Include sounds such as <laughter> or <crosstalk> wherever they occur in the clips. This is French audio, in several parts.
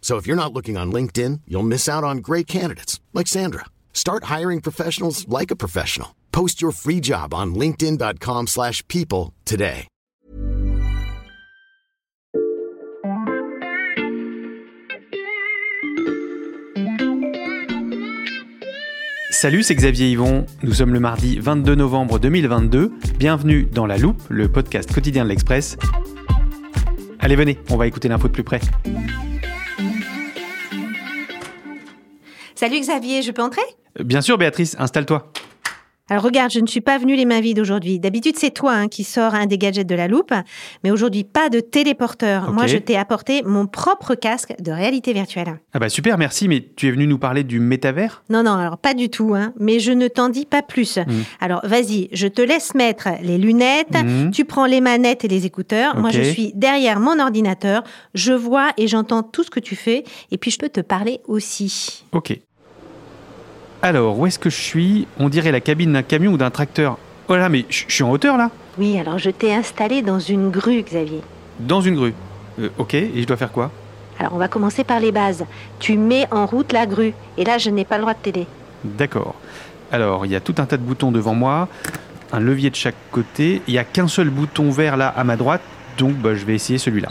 So if you're not looking on LinkedIn, you'll miss out on great candidates like Sandra. Start hiring professionals like a professional. Post your free job on linkedin.com/people today. Salut, c'est Xavier Yvon. Nous sommes le mardi 22 novembre 2022. Bienvenue dans La Loupe, le podcast quotidien de l'Express. Allez, venez, on va écouter l'info de plus près. Salut Xavier, je peux entrer? Bien sûr, Béatrice, installe-toi. Alors regarde, je ne suis pas venue les mains vides aujourd'hui. D'habitude, c'est toi hein, qui sors un des gadgets de la loupe, mais aujourd'hui, pas de téléporteur. Moi, je t'ai apporté mon propre casque de réalité virtuelle. Ah bah super, merci, mais tu es venu nous parler du métavers? Non, non, alors pas du tout, hein, mais je ne t'en dis pas plus. Alors vas-y, je te laisse mettre les lunettes, Mhm. tu prends les manettes et les écouteurs. Moi, je suis derrière mon ordinateur, je vois et j'entends tout ce que tu fais, et puis je peux te parler aussi. Ok. Alors, où est-ce que je suis On dirait la cabine d'un camion ou d'un tracteur. Oh là, mais je suis en hauteur là Oui, alors je t'ai installé dans une grue, Xavier. Dans une grue. Euh, ok, et je dois faire quoi Alors on va commencer par les bases. Tu mets en route la grue. Et là, je n'ai pas le droit de t'aider. D'accord. Alors, il y a tout un tas de boutons devant moi, un levier de chaque côté. Il n'y a qu'un seul bouton vert là à ma droite, donc bah, je vais essayer celui-là.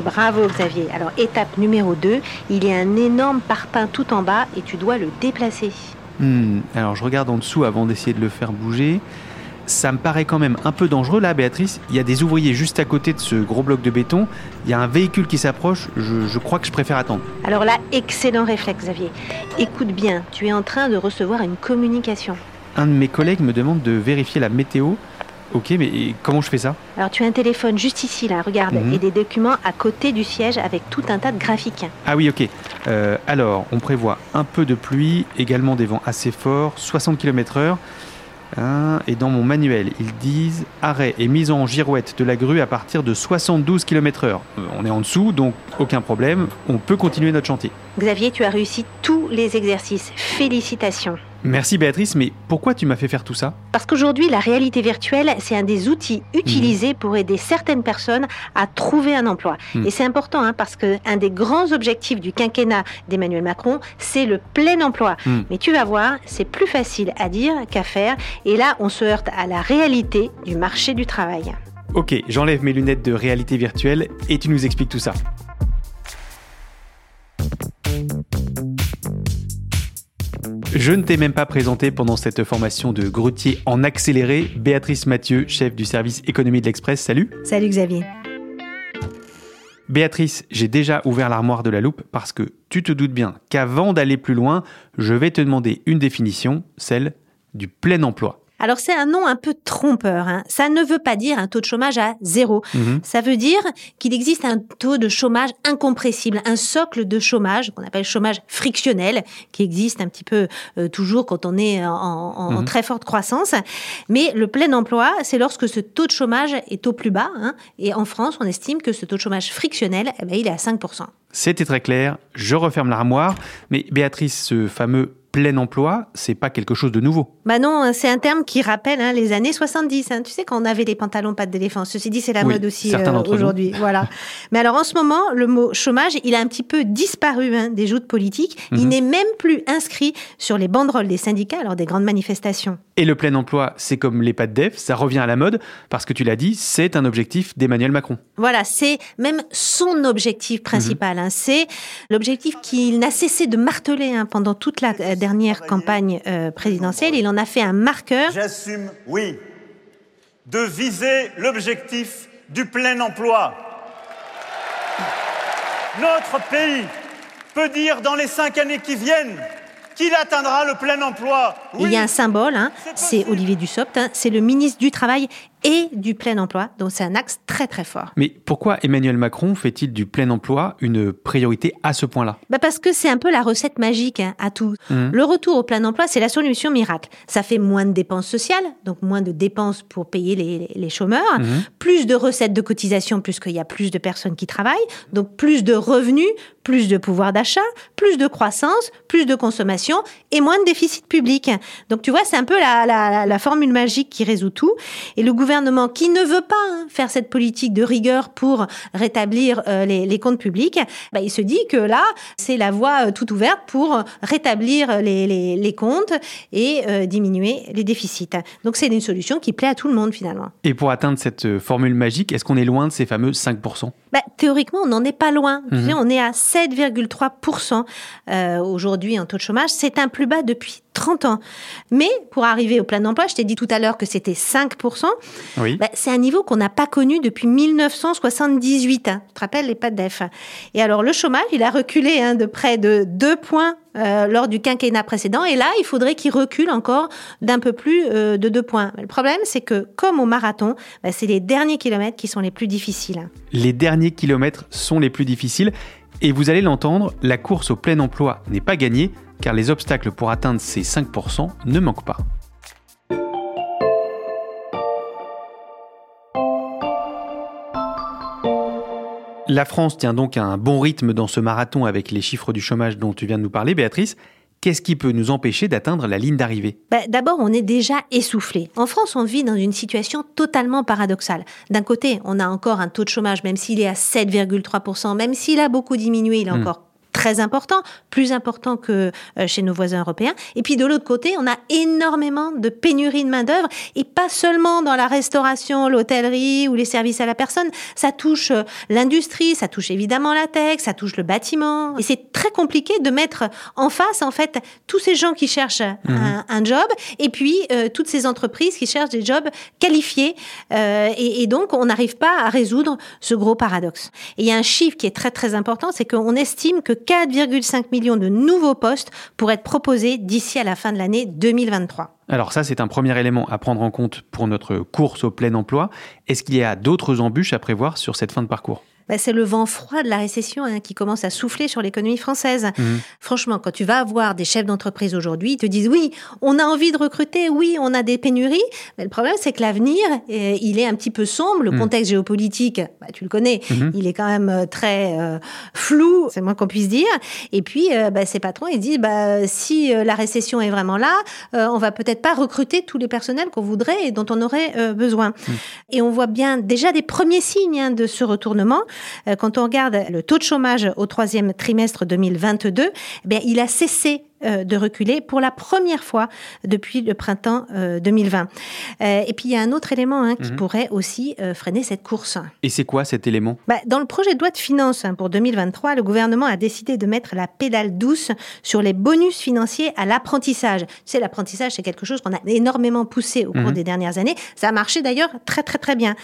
Bravo Xavier. Alors étape numéro 2, il y a un énorme parpaing tout en bas et tu dois le déplacer. Hmm, alors, je regarde en dessous avant d'essayer de le faire bouger. Ça me paraît quand même un peu dangereux là, Béatrice. Il y a des ouvriers juste à côté de ce gros bloc de béton. Il y a un véhicule qui s'approche. Je, je crois que je préfère attendre. Alors là, excellent réflexe Xavier. Écoute bien, tu es en train de recevoir une communication. Un de mes collègues me demande de vérifier la météo. Ok, mais comment je fais ça Alors tu as un téléphone juste ici là, regarde, Mhm. et des documents à côté du siège avec tout un tas de graphiques. Ah oui, ok. Euh, alors, on prévoit un peu de pluie, également des vents assez forts, 60 km/h. Hein, et dans mon manuel, ils disent arrêt et mise en girouette de la grue à partir de 72 km/h. Euh, on est en dessous, donc aucun problème. On peut continuer notre chantier. Xavier, tu as réussi tous les exercices. Félicitations. Merci Béatrice, mais pourquoi tu m'as fait faire tout ça? Parce qu'aujourd'hui, la réalité virtuelle, c'est un des outils utilisés pour aider certaines personnes à trouver un emploi. Mhm. Et c'est important hein, parce que un des grands objectifs du quinquennat d'Emmanuel Macron, c'est le plein emploi. Mhm. Mais tu vas voir, c'est plus facile à dire qu'à faire. Et là, on se heurte à la réalité du marché du travail. Ok, j'enlève mes lunettes de réalité virtuelle et tu nous expliques tout ça. Je ne t'ai même pas présenté pendant cette formation de grutier en accéléré, Béatrice Mathieu, chef du service économie de l'Express. Salut Salut Xavier. Béatrice, j'ai déjà ouvert l'armoire de la loupe parce que tu te doutes bien qu'avant d'aller plus loin, je vais te demander une définition, celle du plein emploi. Alors c'est un nom un peu trompeur. hein. Ça ne veut pas dire un taux de chômage à zéro. Mhm. Ça veut dire qu'il existe un taux de chômage incompressible, un socle de chômage qu'on appelle chômage frictionnel, qui existe un petit peu euh, toujours quand on est en, en- en Mhm. très forte croissance. Mais le plein emploi, c'est lorsque ce taux de chômage est au plus bas. hein. Et en France, on estime que ce taux de chômage frictionnel, eh ben, il est à 5%. C'était très clair, je referme l'armoire, mais Béatrice, ce fameux plein emploi, c'est pas quelque chose de nouveau. Bah non, c'est un terme qui rappelle hein, les années 70. hein. Tu sais, quand on avait les pantalons pattes d'éléphant. Ceci dit, c'est la Oui, mode aussi certains euh, aujourd'hui. Voilà. <laughs> Mais alors, en ce moment, le mot chômage, il a un petit peu disparu hein, des joutes politiques. Il Mhm. n'est même plus inscrit sur les banderoles des syndicats lors des grandes manifestations. Et le plein emploi, c'est comme les pas de dev, ça revient à la mode, parce que tu l'as dit, c'est un objectif d'Emmanuel Macron. Voilà, c'est même son objectif principal. hein. C'est l'objectif qu'il n'a cessé de marteler pendant toute la euh, dernière campagne euh, présidentielle. Il en a fait un marqueur. J'assume, oui, de viser l'objectif du plein emploi. Notre pays peut dire dans les cinq années qui viennent qu'il atteindra le plein emploi. il y a un symbole, hein, c'est Olivier Dussopt, hein, c'est le ministre du Travail et du plein emploi. Donc c'est un axe très très fort. Mais pourquoi Emmanuel Macron fait-il du plein emploi une priorité à ce point-là? Bah Parce que c'est un peu la recette magique hein, à tout. Mmh. Le retour au plein emploi, c'est la solution miracle. Ça fait moins de dépenses sociales, donc moins de dépenses pour payer les, les chômeurs, mmh. plus de recettes de cotisation puisqu'il y a plus de personnes qui travaillent, donc plus de revenus, plus de pouvoir d'achat, plus de croissance, plus de consommation et moins de déficit public. Donc tu vois, c'est un peu la, la, la formule magique qui résout tout. Et le gouvernement gouvernement qui ne veut pas hein, faire cette politique de rigueur pour rétablir euh, les, comptes publics, bah, il se dit que là, c'est la voie euh, toute ouverte pour rétablir les, comptes et euh, diminuer les déficits. Donc c'est une solution qui plaît à tout le monde finalement. Et pour atteindre cette formule magique, est-ce qu'on est loin de ces fameux 5% bah, Théoriquement, on n'en est pas loin. Mhm. On est à 7,3% aujourd'hui en taux de chômage. C'est un plus bas depuis 30 ans. Mais pour arriver au plein emploi, je t'ai dit tout à l'heure que c'était 5%. Oui. Bah, c'est un niveau qu'on n'a pas connu depuis 1978. Hein. Tu te rappelles les PADEF Et alors le chômage, il a reculé hein, de près de 2 points euh, lors du quinquennat précédent. Et là, il faudrait qu'il recule encore d'un peu plus euh, de 2 points. le problème, c'est que comme au marathon, bah, c'est les derniers kilomètres qui sont les plus difficiles. Les derniers kilomètres sont les plus difficiles. Et vous allez l'entendre, la course au plein emploi n'est pas gagnée car les obstacles pour atteindre ces 5% ne manquent pas. La France tient donc un bon rythme dans ce marathon avec les chiffres du chômage dont tu viens de nous parler, Béatrice. Qu'est-ce qui peut nous empêcher d'atteindre la ligne d'arrivée? Bah, D'abord, on est déjà essoufflé. En France, on vit dans une situation totalement paradoxale. D'un côté, on a encore un taux de chômage, même s'il est à 7,3%, même s'il a beaucoup diminué, il est hmm. encore très important, plus important que euh, chez nos voisins européens. Et puis de l'autre côté, on a énormément de pénurie de main-d'œuvre et pas seulement dans la restauration, l'hôtellerie ou les services à la personne. Ça touche euh, l'industrie, ça touche évidemment la tech, ça touche le bâtiment. Et c'est très compliqué de mettre en face, en fait, tous ces gens qui cherchent un, mhm. job et puis euh, toutes ces entreprises qui cherchent des jobs qualifiés. et, et donc, on n'arrive pas à résoudre ce gros paradoxe. Et il y a un chiffre qui est très très important, c'est qu'on estime que 4,5 millions de nouveaux postes pour être proposés d'ici à la fin de l'année 2023. Alors ça, c'est un premier élément à prendre en compte pour notre course au plein emploi. Est-ce qu'il y a d'autres embûches à prévoir sur cette fin de parcours? Bah, c'est le vent froid de la récession hein, qui commence à souffler sur l'économie française. Mhm. Franchement, quand tu vas avoir des chefs d'entreprise aujourd'hui, ils te disent oui, on a envie de recruter, oui, on a des pénuries, mais le problème c'est que l'avenir, euh, il est un petit peu sombre. Le mhm. contexte géopolitique, bah, tu le connais, mhm. il est quand même euh, très euh, flou, c'est moins qu'on puisse dire. Et puis, bah, ces patrons, ils disent bah, si la récession est vraiment là, on va peut-être pas recruter tous les personnels qu'on voudrait et dont on aurait besoin. Et on voit bien déjà des premiers signes hein, de ce retournement. Euh, quand on regarde le taux de chômage au troisième trimestre 2022, eh il a cessé de reculer pour la première fois depuis le printemps 2020. Euh, euh, et puis il y a un autre élément hein, qui mhm. pourrait aussi freiner cette course. Et c'est quoi cet élément? Bah, Dans le projet de loi de finances hein, pour 2023, le gouvernement a décidé de mettre la pédale douce sur les bonus financiers à l'apprentissage. Tu sais, l'apprentissage, c'est quelque chose qu'on a énormément poussé au cours mhm. des dernières années. Ça a marché d'ailleurs très très très bien.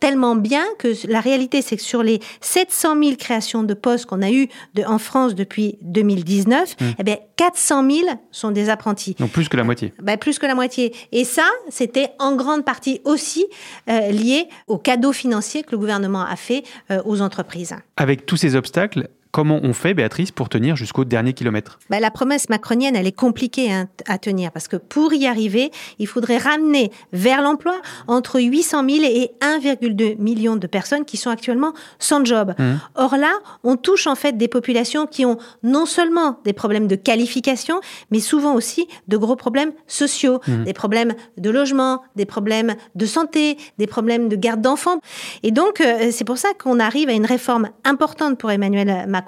Tellement bien que la réalité, c'est que sur les 700 000 créations de postes qu'on a eues de, en France depuis 2019, mhm. eh bien, 400 100 000 sont des apprentis. Donc plus que la moitié. Bah, plus que la moitié. Et ça, c'était en grande partie aussi euh, lié aux cadeaux financiers que le gouvernement a fait euh, aux entreprises. Avec tous ces obstacles, Comment on fait, Béatrice, pour tenir jusqu'au dernier kilomètre? Bah, La promesse macronienne, elle est compliquée hein, à tenir parce que pour y arriver, il faudrait ramener vers l'emploi entre 800 000 et 1,2 million de personnes qui sont actuellement sans job. Mmh. Or là, on touche en fait des populations qui ont non seulement des problèmes de qualification, mais souvent aussi de gros problèmes sociaux, mmh. des problèmes de logement, des problèmes de santé, des problèmes de garde d'enfants. Et donc, euh, c'est pour ça qu'on arrive à une réforme importante pour Emmanuel Macron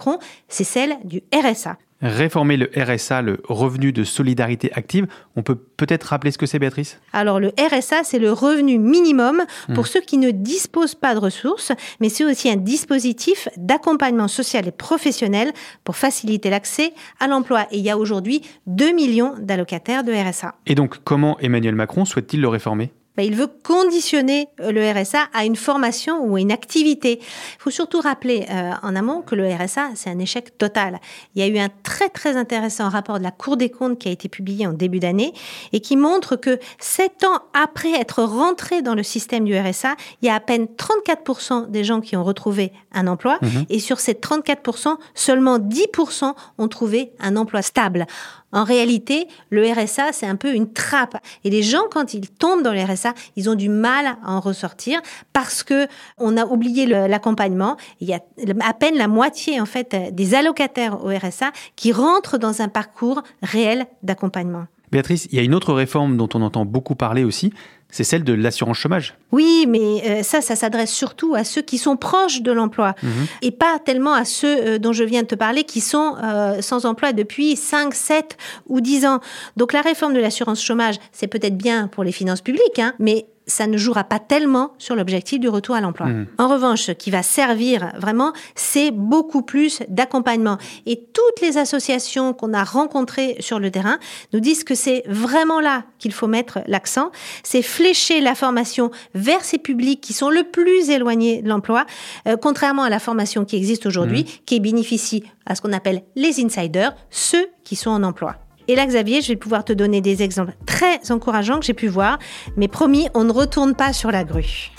c'est celle du RSA. Réformer le RSA, le revenu de solidarité active, on peut peut-être rappeler ce que c'est, Béatrice? Alors le RSA, c'est le revenu minimum pour ceux qui ne disposent pas de ressources, mais c'est aussi un dispositif d'accompagnement social et professionnel pour faciliter l'accès à l'emploi. Et il y a aujourd'hui 2 millions d'allocataires de RSA. Et donc, comment Emmanuel Macron souhaite-t-il le réformer? Ben, il veut conditionner euh, le RSA à une formation ou à une activité. Il faut surtout rappeler euh, en amont que le RSA, c'est un échec total. Il y a eu un très très intéressant rapport de la Cour des comptes qui a été publié en début d'année et qui montre que sept ans après être rentré dans le système du RSA, il y a à peine 34% des gens qui ont retrouvé un emploi Mhm. et sur ces 34%, seulement 10% ont trouvé un emploi stable. En réalité, le RSA, c'est un peu une trappe. Et les gens, quand ils tombent dans le RSA, ils ont du mal à en ressortir parce que on a oublié l'accompagnement. Il y a à peine la moitié, en fait, des allocataires au RSA qui rentrent dans un parcours réel d'accompagnement. Béatrice, il y a une autre réforme dont on entend beaucoup parler aussi, c'est celle de l'assurance chômage. Oui, mais euh, ça, ça s'adresse surtout à ceux qui sont proches de l'emploi et pas tellement à ceux euh, dont je viens de te parler qui sont euh, sans emploi depuis 5, 7 ou 10 ans. Donc la réforme de l'assurance chômage, c'est peut-être bien pour les finances publiques, hein, mais ça ne jouera pas tellement sur l'objectif du retour à l'emploi. En revanche, ce qui va servir vraiment, c'est beaucoup plus d'accompagnement. Et toutes les associations qu'on a rencontrées sur le terrain nous disent que c'est vraiment là qu'il faut mettre l'accent. C'est flécher la formation vers ces publics qui sont le plus éloignés de l'emploi, euh, contrairement à la formation qui existe aujourd'hui, qui bénéficie à ce qu'on appelle les insiders, ceux qui sont en emploi. Et là, Xavier, je vais pouvoir te donner des exemples très encourageants que j'ai pu voir, mais promis, on ne retourne pas sur la grue.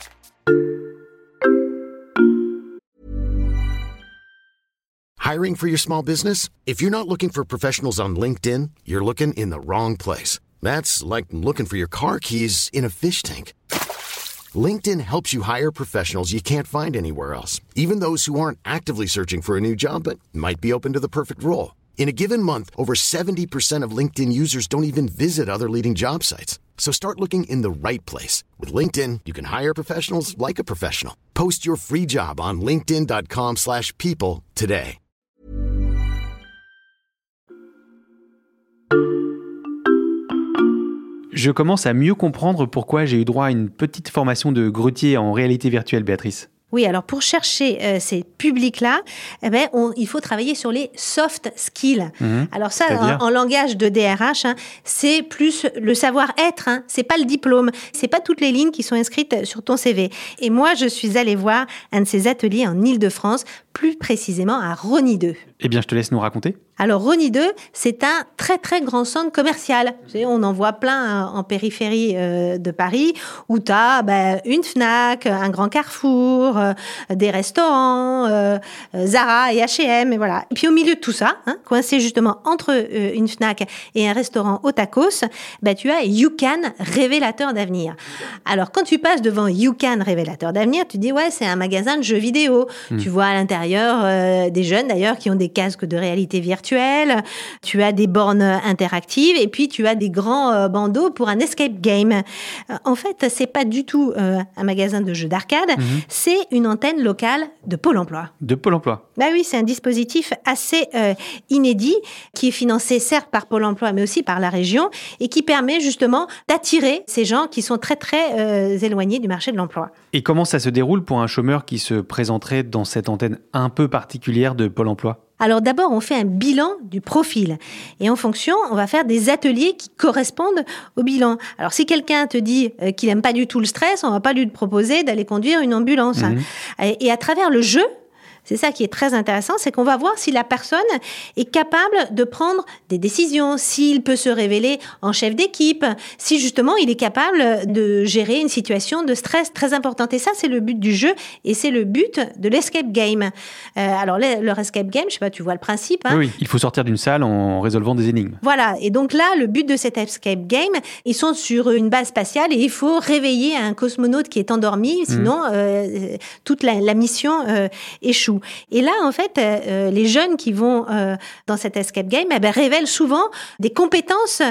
Hiring for your small business? If you're not looking for professionals on LinkedIn, you're looking in the wrong place. That's like looking for your car keys in a fish tank. LinkedIn helps you hire professionals you can't find anywhere else, even those who aren't actively searching for a new job but might be open to the perfect role. In a given month, over 70% of LinkedIn users don't even visit other leading job sites. So start looking in the right place. With LinkedIn, you can hire professionals like a professional. Post your free job on linkedin.com/people slash people today. Je commence à mieux comprendre pourquoi j'ai eu droit à une petite formation de grutier en réalité virtuelle, Béatrice. Oui, alors pour chercher euh, ces publics-là, eh ben, on- il faut travailler sur les soft skills. Alors ça, en, en langage de DRH, hein, c'est plus le savoir-être. Hein, c'est pas le diplôme, c'est pas toutes les lignes qui sont inscrites sur ton CV. Et moi, je suis allée voir un de ces ateliers en Île-de-France, plus précisément à Rony 2. Eh bien, je te laisse nous raconter. Alors Rony 2, c'est un très très grand centre commercial. Sais, on en voit plein hein, en périphérie euh, de Paris, où tu as une Fnac, un grand Carrefour, euh, des restaurants, euh, euh, Zara et H&M, et voilà. Et puis au milieu de tout ça, hein, coincé justement entre une Fnac et un restaurant au tacos, bah, tu as YouCan, révélateur d'avenir. Alors quand tu passes devant YouCan, révélateur d'avenir, tu dis ouais, c'est un magasin de jeux vidéo. Tu vois à l'intérieur des jeunes d'ailleurs qui ont des casques de réalité virtuelle, tu as des bornes interactives et puis tu as des grands bandeaux pour un escape game. En fait, c'est pas du tout euh, un magasin de jeux d'arcade, c'est une antenne locale de Pôle emploi. De Pôle emploi. Bah oui, c'est un dispositif assez euh, inédit qui est financé certes par Pôle emploi mais aussi par la région et qui permet justement d'attirer ces gens qui sont très très euh, éloignés du marché de l'emploi. Et comment ça se déroule pour un chômeur qui se présenterait dans cette antenne un peu particulière de Pôle emploi? Alors d'abord, on fait un bilan du profil. Et en fonction, on va faire des ateliers qui correspondent au bilan. Alors si quelqu'un te dit euh, qu'il n'aime pas du tout le stress, on va pas lui proposer d'aller conduire une ambulance. hein. Et, et à travers le jeu, c'est ça qui est très intéressant, c'est qu'on va voir si la personne est capable de prendre des décisions, s'il peut se révéler en chef d'équipe, si justement il est capable de gérer une situation de stress très importante. Et ça, c'est le but du jeu et c'est le but de l'escape game. Euh, alors, le, leur escape game, je sais pas, tu vois le principe. hein. Oui, oui, il faut sortir d'une salle en résolvant des énigmes. Voilà, et donc là, le but de cet escape game, ils sont sur une base spatiale et il faut réveiller un cosmonaute qui est endormi, sinon euh, toute la, la mission euh, échoue. Et là, en fait, euh, les jeunes qui vont dans cet escape game eh ben, révèlent souvent des compétences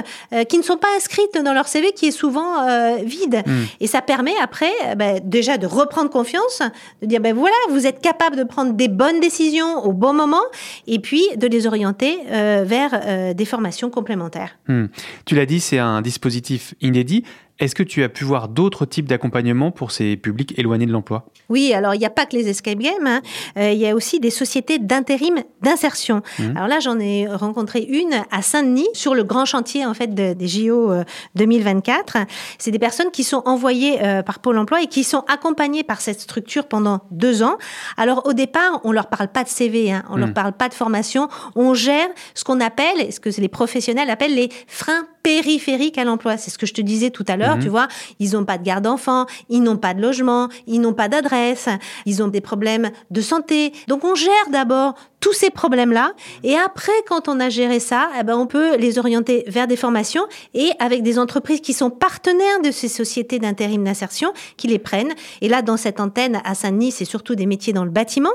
qui ne sont pas inscrites dans leur CV, qui est souvent vide. Hmm. Et ça permet après, ben, déjà, de reprendre confiance, de dire, ben voilà, vous êtes capable de prendre des bonnes décisions au bon moment, et puis de les orienter vers des formations complémentaires. Hmm. Tu l'as dit, c'est un dispositif inédit. Est-ce que tu as pu voir d'autres types d'accompagnement pour ces publics éloignés de l'emploi? Oui, alors il n'y a pas que les escape games, hein. euh, il y a aussi des sociétés d'intérim d'insertion. Mmh. Alors là, j'en ai rencontré une à Saint-Denis sur le grand chantier en fait des JO 2024. Euh, C'est des personnes qui sont envoyées euh, par Pôle Emploi et qui sont accompagnées par cette structure pendant deux ans. Alors au départ, on leur parle pas de CV, hein, on leur mmh. parle pas de formation, on gère ce qu'on appelle, ce que les professionnels appellent les freins périphériques à l'emploi. C'est ce que je te disais tout à l'heure, mhm. tu vois. Ils n'ont pas de garde d'enfants, ils n'ont pas de logement, ils n'ont pas d'adresse, ils ont des problèmes de santé. Donc on gère d'abord tous ces problèmes-là. Et après, quand on a géré ça, eh ben, on peut les orienter vers des formations et avec des entreprises qui sont partenaires de ces sociétés d'intérim d'insertion, qui les prennent. Et là, dans cette antenne à Saint-Denis, c'est surtout des métiers dans le bâtiment.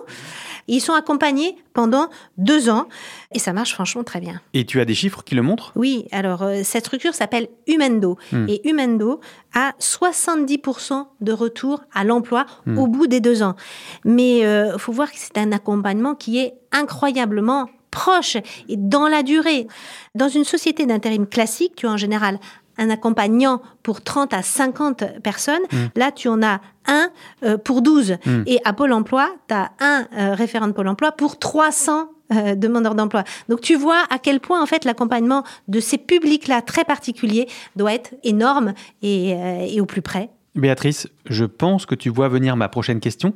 Ils sont accompagnés pendant deux ans et ça marche franchement très bien. Et tu as des chiffres qui le montrent? Oui, alors euh, cette structure s'appelle Humendo hmm. et Humendo a 70% de retour à l'emploi hmm. au bout des deux ans. Mais il euh, faut voir que c'est un accompagnement qui est incroyablement proche et dans la durée. Dans une société d'intérim classique, tu as en général un accompagnant pour 30 à 50 personnes. Hmm. Là, tu en as un euh, pour 12. Et à Pôle emploi, tu as un référent de Pôle emploi pour 300 euh, demandeurs d'emploi. Donc tu vois à quel point en fait l'accompagnement de ces publics-là très particuliers doit être énorme et, euh, et au plus près. Béatrice, je pense que tu vois venir ma prochaine question.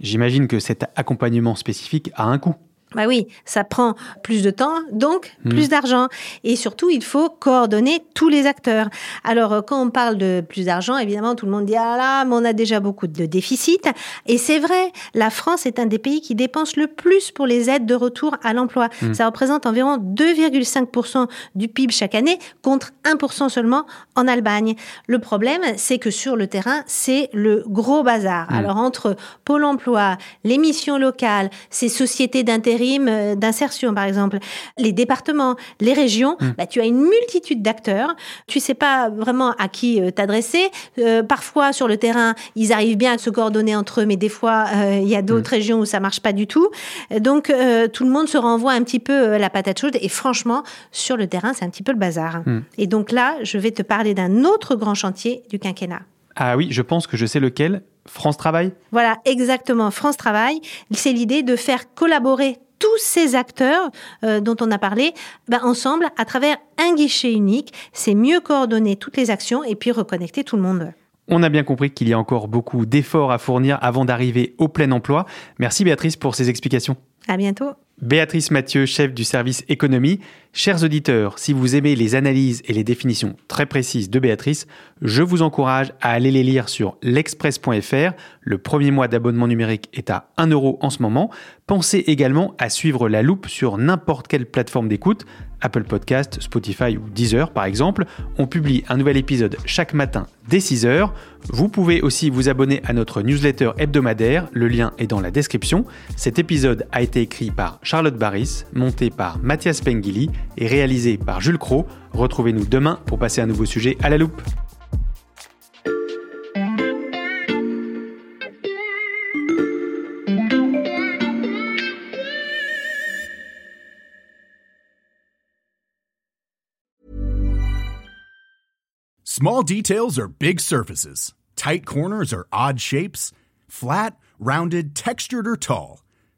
J'imagine que cet accompagnement spécifique a un coût. Bah oui, ça prend plus de temps, donc hmm. plus d'argent. Et surtout, il faut coordonner tous les acteurs. Alors, euh, quand on parle de plus d'argent, évidemment, tout le monde dit ah là, mais on a déjà beaucoup de déficit. Et c'est vrai, la France est un des pays qui dépense le plus pour les aides de retour à l'emploi. Hmm. Ça représente environ 2,5% du PIB chaque année, contre 1% seulement en Allemagne. Le problème, c'est que sur le terrain, c'est le gros bazar. Hmm. Alors entre Pôle Emploi, les missions locales, ces sociétés d'intérêt euh, d'insertion, par exemple, les départements, les régions, mmh. bah, tu as une multitude d'acteurs. Tu sais pas vraiment à qui euh, t'adresser. Euh, parfois, sur le terrain, ils arrivent bien à se coordonner entre eux, mais des fois, il y a d'autres mmh. régions où ça marche pas du tout. Donc, tout le monde se renvoie un petit peu la patate chaude. Et franchement, sur le terrain, c'est un petit peu le bazar. Mmh. Et donc là, je vais te parler d'un autre grand chantier du quinquennat. Ah oui, je pense que je sais lequel. France Travail? Voilà, exactement. France Travail, c'est l'idée de faire collaborer tous ces acteurs euh, dont on a parlé ben, ensemble à travers un guichet unique. C'est mieux coordonner toutes les actions et puis reconnecter tout le monde. On a bien compris qu'il y a encore beaucoup d'efforts à fournir avant d'arriver au plein emploi. Merci Béatrice pour ces explications. À bientôt. Béatrice Mathieu, chef du service économie. Chers auditeurs, si vous aimez les analyses et les définitions très précises de Béatrice, je vous encourage à aller les lire sur l'express.fr. Le premier mois d'abonnement numérique est à 1 euro en ce moment. Pensez également à suivre la loupe sur n'importe quelle plateforme d'écoute, Apple Podcast, Spotify ou Deezer par exemple. On publie un nouvel épisode chaque matin dès 6 heures. Vous pouvez aussi vous abonner à notre newsletter hebdomadaire, le lien est dans la description. Cet épisode a été écrit par Charlotte Barris, monté par Mathias Pengili et réalisé par Jules Cro. Retrouvez-nous demain pour passer un nouveau sujet à la loupe. Small details are big surfaces. Tight corners are odd shapes. Flat, rounded, textured or tall.